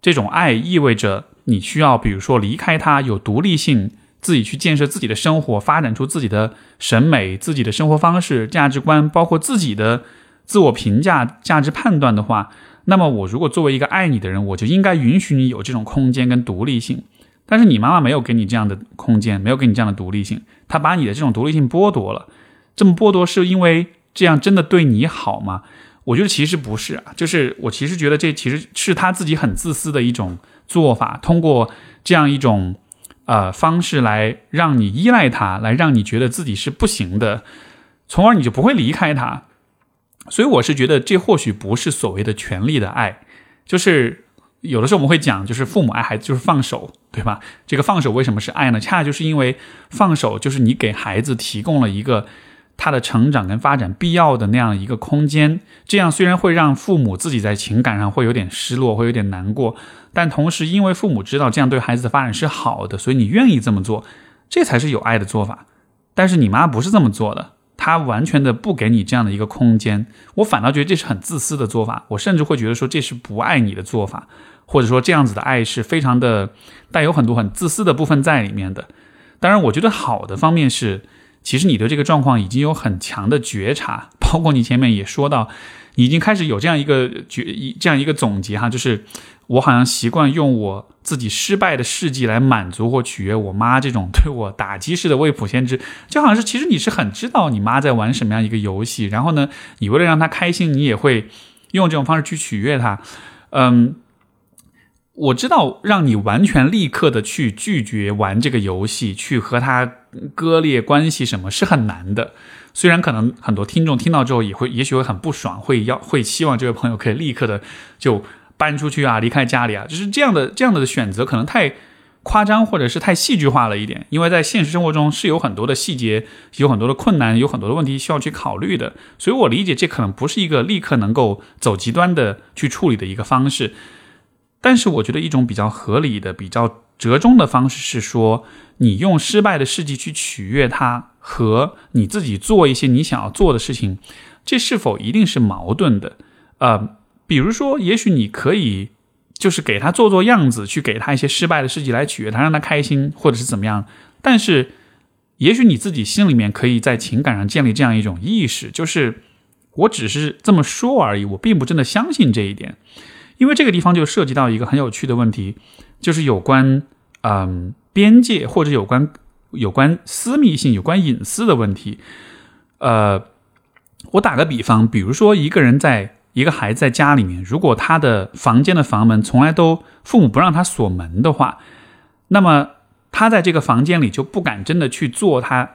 这种爱意味着你需要，比如说离开他，有独立性，自己去建设自己的生活，发展出自己的审美、自己的生活方式、价值观，包括自己的。自我评价、价值判断的话，那么我如果作为一个爱你的人，我就应该允许你有这种空间跟独立性。但是你妈妈没有给你这样的空间，没有给你这样的独立性，她把你的这种独立性剥夺了。这么剥夺是因为这样真的对你好吗？我觉得其实不是啊，就是我其实觉得这其实是他自己很自私的一种做法，通过这样一种呃方式来让你依赖他，来让你觉得自己是不行的，从而你就不会离开他。所以我是觉得，这或许不是所谓的权力的爱，就是有的时候我们会讲，就是父母爱孩子就是放手，对吧？这个放手为什么是爱呢？恰恰就是因为放手就是你给孩子提供了一个他的成长跟发展必要的那样一个空间。这样虽然会让父母自己在情感上会有点失落，会有点难过，但同时因为父母知道这样对孩子的发展是好的，所以你愿意这么做，这才是有爱的做法。但是你妈不是这么做的。他完全的不给你这样的一个空间，我反倒觉得这是很自私的做法。我甚至会觉得说这是不爱你的做法，或者说这样子的爱是非常的带有很多很自私的部分在里面的。当然，我觉得好的方面是，其实你对这个状况已经有很强的觉察，包括你前面也说到，已经开始有这样一个觉这样一个总结哈，就是。我好像习惯用我自己失败的事迹来满足或取悦我妈这种 对我打击式的未卜先知，就好像是其实你是很知道你妈在玩什么样一个游戏，然后呢，你为了让她开心，你也会用这种方式去取悦她。嗯，我知道让你完全立刻的去拒绝玩这个游戏，去和他割裂关系，什么是很难的。虽然可能很多听众听到之后也会，也许会很不爽，会要会希望这位朋友可以立刻的就。搬出去啊，离开家里啊，就是这样的，这样的选择可能太夸张，或者是太戏剧化了一点。因为在现实生活中是有很多的细节，有很多的困难，有很多的问题需要去考虑的。所以我理解这可能不是一个立刻能够走极端的去处理的一个方式。但是我觉得一种比较合理的、比较折中的方式是说，你用失败的事迹去取悦他，和你自己做一些你想要做的事情，这是否一定是矛盾的？呃。比如说，也许你可以就是给他做做样子，去给他一些失败的事迹来取悦他，让他开心，或者是怎么样。但是，也许你自己心里面可以在情感上建立这样一种意识，就是我只是这么说而已，我并不真的相信这一点。因为这个地方就涉及到一个很有趣的问题，就是有关嗯边界或者有关有关私密性、有关隐私的问题。呃，我打个比方，比如说一个人在。一个孩子在家里面，如果他的房间的房门从来都父母不让他锁门的话，那么他在这个房间里就不敢真的去做他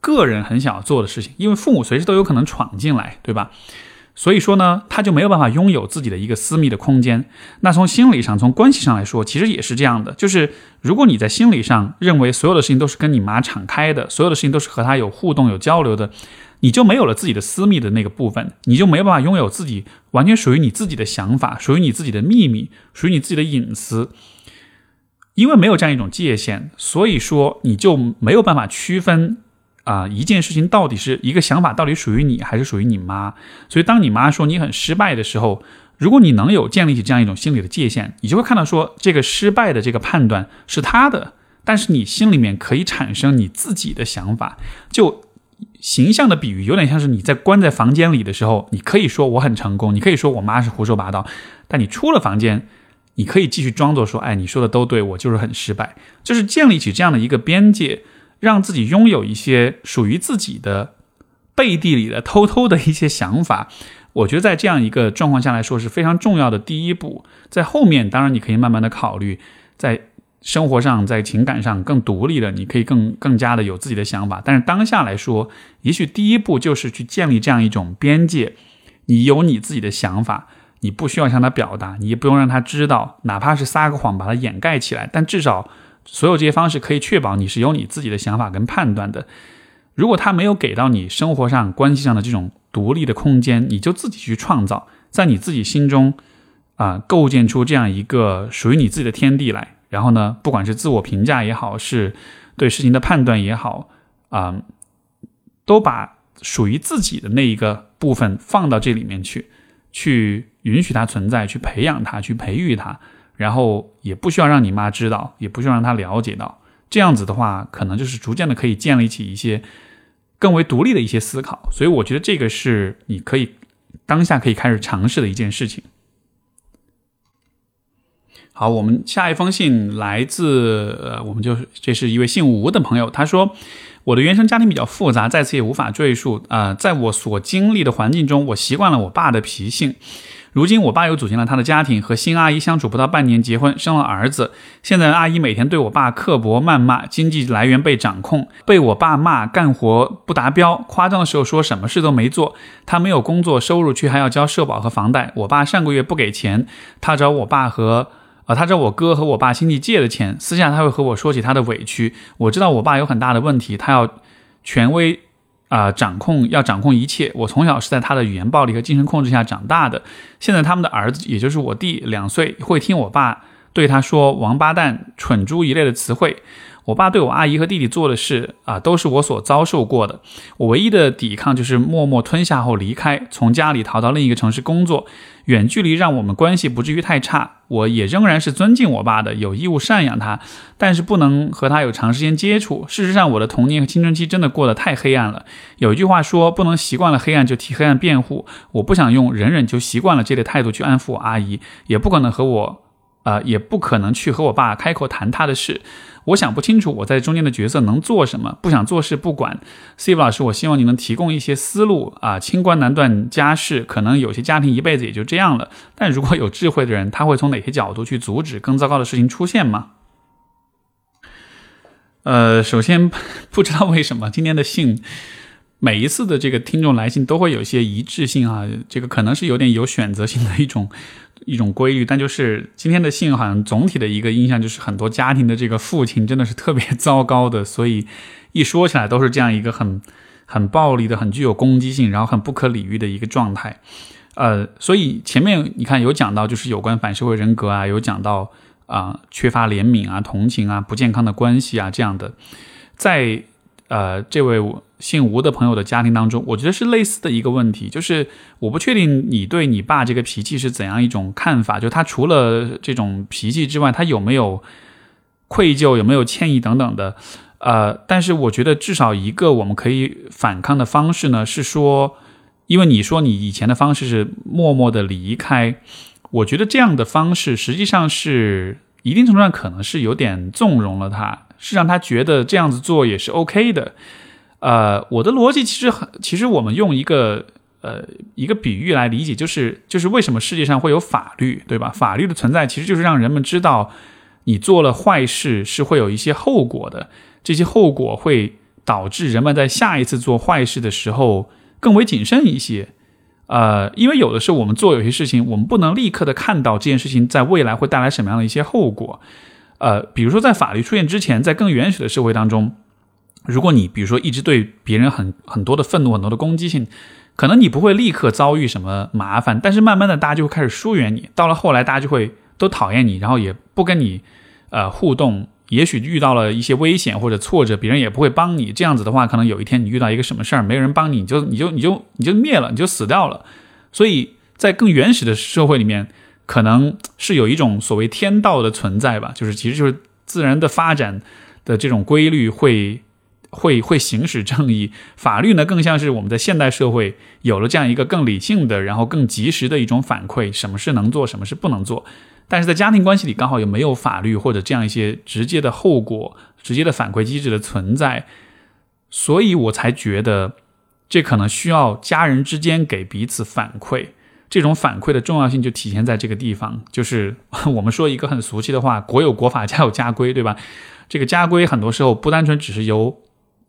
个人很想要做的事情，因为父母随时都有可能闯进来，对吧？所以说呢，他就没有办法拥有自己的一个私密的空间。那从心理上、从关系上来说，其实也是这样的，就是如果你在心理上认为所有的事情都是跟你妈敞开的，所有的事情都是和他有互动、有交流的。你就没有了自己的私密的那个部分，你就没有办法拥有自己完全属于你自己的想法，属于你自己的秘密，属于你自己的隐私。因为没有这样一种界限，所以说你就没有办法区分啊一件事情到底是一个想法到底属于你还是属于你妈。所以当你妈说你很失败的时候，如果你能有建立起这样一种心理的界限，你就会看到说这个失败的这个判断是他的，但是你心里面可以产生你自己的想法，就。形象的比喻有点像是你在关在房间里的时候，你可以说我很成功，你可以说我妈是胡说八道，但你出了房间，你可以继续装作说，哎，你说的都对，我就是很失败，就是建立起这样的一个边界，让自己拥有一些属于自己的背地里的偷偷的一些想法。我觉得在这样一个状况下来说是非常重要的第一步，在后面当然你可以慢慢的考虑，在。生活上，在情感上更独立了，你可以更更加的有自己的想法。但是当下来说，也许第一步就是去建立这样一种边界。你有你自己的想法，你不需要向他表达，你也不用让他知道，哪怕是撒个谎把它掩盖起来。但至少，所有这些方式可以确保你是有你自己的想法跟判断的。如果他没有给到你生活上、关系上的这种独立的空间，你就自己去创造。在你自己心中啊构建出这样一个属于你自己的天地来。然后呢，不管是自我评价也好，是对事情的判断也好，啊，都把属于自己的那一个部分放到这里面去，去允许它存在，去培养它，去培育它。然后也不需要让你妈知道，也不需要让她了解到。这样子的话，可能就是逐渐的可以建立起一些更为独立的一些思考。所以我觉得这个是你可以当下可以开始尝试的一件事情。好，我们下一封信来自呃，我们就是这是一位姓吴的朋友，他说我的原生家庭比较复杂，在此也无法赘述啊。在我所经历的环境中，我习惯了我爸的脾性。如今我爸又组建了他的家庭，和新阿姨相处不到半年，结婚生了儿子。现在阿姨每天对我爸刻薄谩骂，经济来源被掌控，被我爸骂干活不达标，夸张的时候说什么事都没做。他没有工作收入，却还要交社保和房贷。我爸上个月不给钱，他找我爸和。啊，他找我哥和我爸亲戚借的钱，私下他会和我说起他的委屈。我知道我爸有很大的问题，他要权威啊掌控，要掌控一切。我从小是在他的语言暴力和精神控制下长大的。现在他们的儿子，也就是我弟，两岁，会听我爸对他说“王八蛋”“蠢猪”一类的词汇。我爸对我阿姨和弟弟做的事啊，都是我所遭受过的。我唯一的抵抗就是默默吞下后离开，从家里逃到另一个城市工作。远距离让我们关系不至于太差。我也仍然是尊敬我爸的，有义务赡养他，但是不能和他有长时间接触。事实上，我的童年和青春期真的过得太黑暗了。有一句话说，不能习惯了黑暗就替黑暗辩护。我不想用忍忍就习惯了这类态度去安抚我阿姨，也不可能和我，呃，也不可能去和我爸开口谈他的事。我想不清楚我在中间的角色能做什么，不想做事不管。Steve 老师，我希望你能提供一些思路啊。清官难断家事，可能有些家庭一辈子也就这样了。但如果有智慧的人，他会从哪些角度去阻止更糟糕的事情出现吗？呃，首先不知道为什么今天的信。每一次的这个听众来信都会有一些一致性啊，这个可能是有点有选择性的一种一种规律，但就是今天的信好像总体的一个印象就是很多家庭的这个父亲真的是特别糟糕的，所以一说起来都是这样一个很很暴力的、很具有攻击性，然后很不可理喻的一个状态。呃，所以前面你看有讲到就是有关反社会人格啊，有讲到啊缺乏怜悯啊、同情啊、不健康的关系啊这样的，在呃这位。姓吴的朋友的家庭当中，我觉得是类似的一个问题，就是我不确定你对你爸这个脾气是怎样一种看法，就他除了这种脾气之外，他有没有愧疚，有没有歉意等等的，呃，但是我觉得至少一个我们可以反抗的方式呢，是说，因为你说你以前的方式是默默的离开，我觉得这样的方式实际上是一定程度上可能是有点纵容了他，是让他觉得这样子做也是 OK 的。呃，我的逻辑其实很，其实我们用一个呃一个比喻来理解，就是就是为什么世界上会有法律，对吧？法律的存在其实就是让人们知道，你做了坏事是会有一些后果的，这些后果会导致人们在下一次做坏事的时候更为谨慎一些。呃，因为有的时候我们做有些事情，我们不能立刻的看到这件事情在未来会带来什么样的一些后果。呃，比如说在法律出现之前，在更原始的社会当中。如果你比如说一直对别人很很多的愤怒、很多的攻击性，可能你不会立刻遭遇什么麻烦，但是慢慢的大家就会开始疏远你。到了后来，大家就会都讨厌你，然后也不跟你呃互动。也许遇到了一些危险或者挫折，别人也不会帮你。这样子的话，可能有一天你遇到一个什么事儿，没有人帮你，你就你就你就你就灭了，你就死掉了。所以在更原始的社会里面，可能是有一种所谓天道的存在吧，就是其实就是自然的发展的这种规律会。会会行使正义，法律呢更像是我们在现代社会有了这样一个更理性的，然后更及时的一种反馈，什么是能做，什么是不能做。但是在家庭关系里，刚好又没有法律或者这样一些直接的后果、直接的反馈机制的存在，所以我才觉得这可能需要家人之间给彼此反馈。这种反馈的重要性就体现在这个地方，就是 我们说一个很俗气的话：“国有国法，家有家规”，对吧？这个家规很多时候不单纯只是由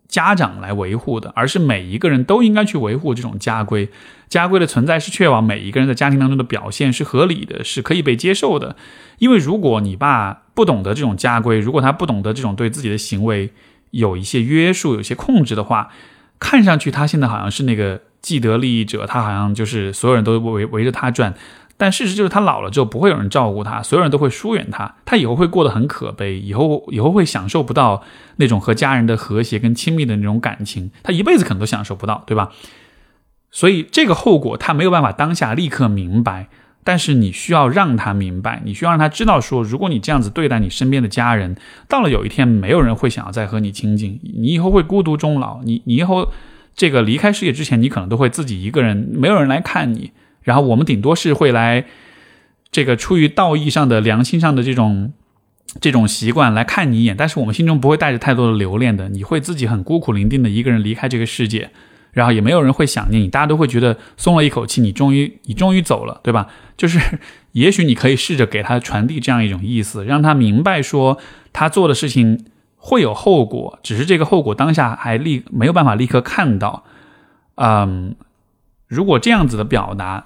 家长来维护的，而是每一个人都应该去维护这种家规。家规的存在是确保每一个人在家庭当中的表现是合理的，是可以被接受的。因为如果你爸不懂得这种家规，如果他不懂得这种对自己的行为有一些约束、有些控制的话，看上去他现在好像是那个既得利益者，他好像就是所有人都围围着他转。但事实就是，他老了之后不会有人照顾他，所有人都会疏远他，他以后会过得很可悲，以后以后会享受不到那种和家人的和谐跟亲密的那种感情，他一辈子可能都享受不到，对吧？所以这个后果他没有办法当下立刻明白，但是你需要让他明白，你需要让他知道说，如果你这样子对待你身边的家人，到了有一天没有人会想要再和你亲近，你以后会孤独终老，你你以后这个离开世界之前，你可能都会自己一个人，没有人来看你。然后我们顶多是会来，这个出于道义上的、良心上的这种这种习惯来看你一眼，但是我们心中不会带着太多的留恋的。你会自己很孤苦伶仃的一个人离开这个世界，然后也没有人会想念你，大家都会觉得松了一口气，你终于你终于走了，对吧？就是 也许你可以试着给他传递这样一种意思，让他明白说他做的事情会有后果，只是这个后果当下还立没有办法立刻看到。嗯，如果这样子的表达。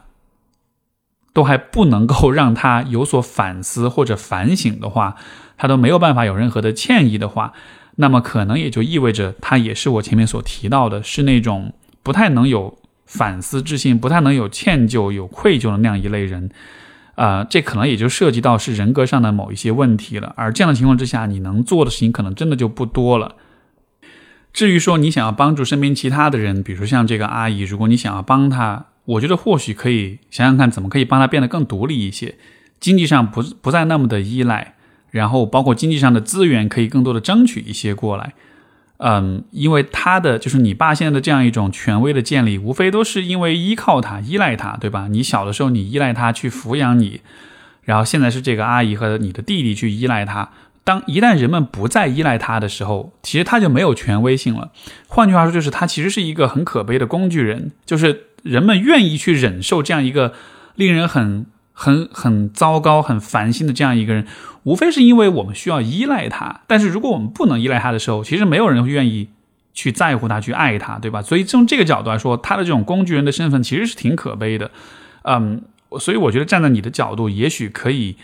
都还不能够让他有所反思或者反省的话，他都没有办法有任何的歉意的话，那么可能也就意味着他也是我前面所提到的，是那种不太能有反思之心、不太能有歉疚、有愧疚的那样一类人。啊，这可能也就涉及到是人格上的某一些问题了。而这样的情况之下，你能做的事情可能真的就不多了。至于说你想要帮助身边其他的人，比如说像这个阿姨，如果你想要帮她。我觉得或许可以想想看，怎么可以帮她变得更独立一些，经济上不不再那么的依赖，然后包括经济上的资源可以更多的争取一些过来。嗯，因为他的就是你爸现在的这样一种权威的建立，无非都是因为依靠他、依赖他，对吧？你小的时候你依赖他去抚养你，然后现在是这个阿姨和你的弟弟去依赖他。当一旦人们不再依赖他的时候，其实他就没有权威性了。换句话说，就是他其实是一个很可悲的工具人，就是。人们愿意去忍受这样一个令人很很很糟糕、很烦心的这样一个人，无非是因为我们需要依赖他。但是如果我们不能依赖他的时候，其实没有人会愿意去在乎他、去爱他，对吧？所以从这个角度来说，他的这种工具人的身份其实是挺可悲的。嗯，所以我觉得站在你的角度，也许可以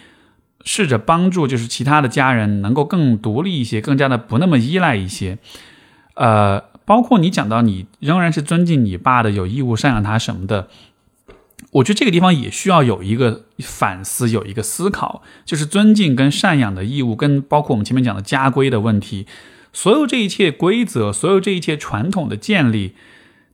试着帮助，就是其他的家人能够更独立一些，更加的不那么依赖一些。呃。包括你讲到你仍然是尊敬你爸的，有义务赡养他什么的，我觉得这个地方也需要有一个反思，有一个思考，就是尊敬跟赡养的义务，跟包括我们前面讲的家规的问题，所有这一切规则，所有这一切传统的建立，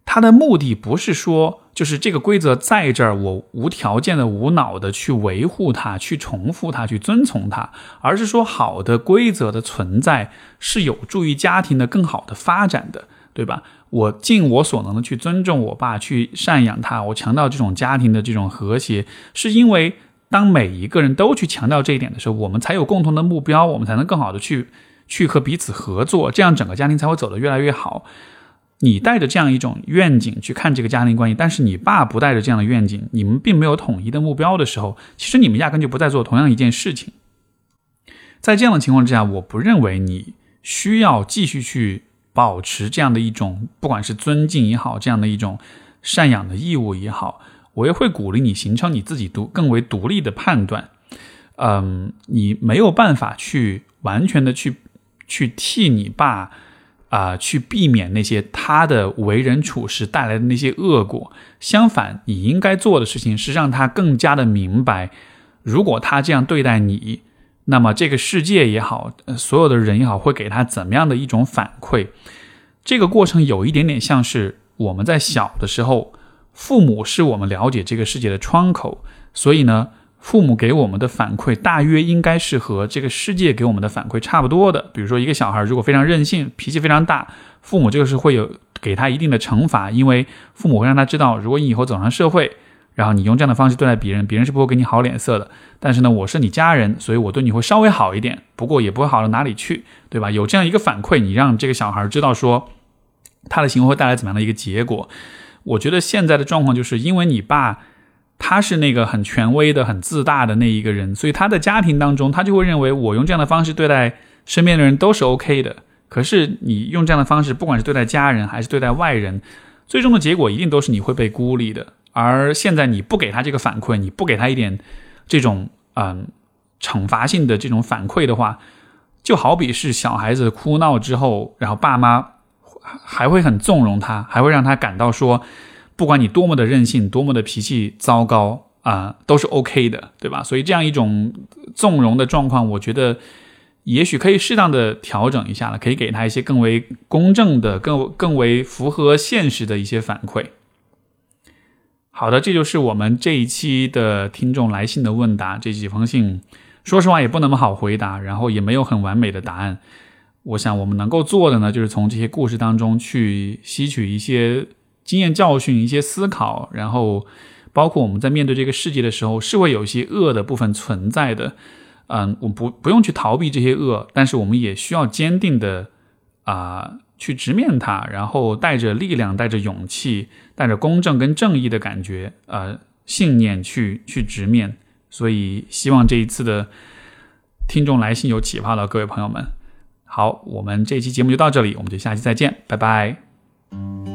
它的目的不是说，就是这个规则在这儿，我无条件的、无脑的去维护它、去重复它、去遵从它，而是说，好的规则的存在是有助于家庭的更好的发展的。对吧？我尽我所能的去尊重我爸，去赡养他。我强调这种家庭的这种和谐，是因为当每一个人都去强调这一点的时候，我们才有共同的目标，我们才能更好的去去和彼此合作，这样整个家庭才会走得越来越好。你带着这样一种愿景去看这个家庭关系，但是你爸不带着这样的愿景，你们并没有统一的目标的时候，其实你们压根就不在做同样一件事情。在这样的情况之下，我不认为你需要继续去。保持这样的一种，不管是尊敬也好，这样的一种赡养的义务也好，我也会鼓励你形成你自己独更为独立的判断。嗯，你没有办法去完全的去去替你爸啊，去避免那些他的为人处事带来的那些恶果。相反，你应该做的事情是让他更加的明白，如果他这样对待你。那么这个世界也好，所有的人也好，会给他怎么样的一种反馈？这个过程有一点点像是我们在小的时候，父母是我们了解这个世界的窗口，所以呢，父母给我们的反馈大约应该是和这个世界给我们的反馈差不多的。比如说，一个小孩如果非常任性，脾气非常大，父母这个是会有给他一定的惩罚，因为父母会让他知道，如果你以后走上社会。然后你用这样的方式对待别人，别人是不会给你好脸色的。但是呢，我是你家人，所以我对你会稍微好一点，不过也不会好到哪里去，对吧？有这样一个反馈，你让这个小孩知道说，他的行为会带来怎么样的一个结果。我觉得现在的状况就是因为你爸他是那个很权威的、很自大的那一个人，所以他的家庭当中，他就会认为我用这样的方式对待身边的人都是 OK 的。可是你用这样的方式，不管是对待家人还是对待外人，最终的结果一定都是你会被孤立的。而现在你不给他这个反馈，你不给他一点这种嗯惩罚性的这种反馈的话，就好比是小孩子哭闹之后，然后爸妈还会很纵容他，还会让他感到说不管你多么的任性，多么的脾气糟糕啊，都是 OK 的，对吧？所以这样一种纵容的状况，我觉得也许可以适当的调整一下了，可以给他一些更为公正的、更更为符合现实的一些反馈。好的，这就是我们这一期的听众来信的问答。这几封信，说实话也不那么好回答，然后也没有很完美的答案。我想我们能够做的呢，就是从这些故事当中去吸取一些经验教训、一些思考，然后包括我们在面对这个世界的时候，是会有一些恶的部分存在的。嗯，我不不用去逃避这些恶，但是我们也需要坚定的啊。去直面它，然后带着力量、带着勇气、带着公正跟正义的感觉，呃，信念去去直面。所以，希望这一次的听众来信有启发到各位朋友们。好，我们这期节目就到这里，我们就下期再见，拜拜。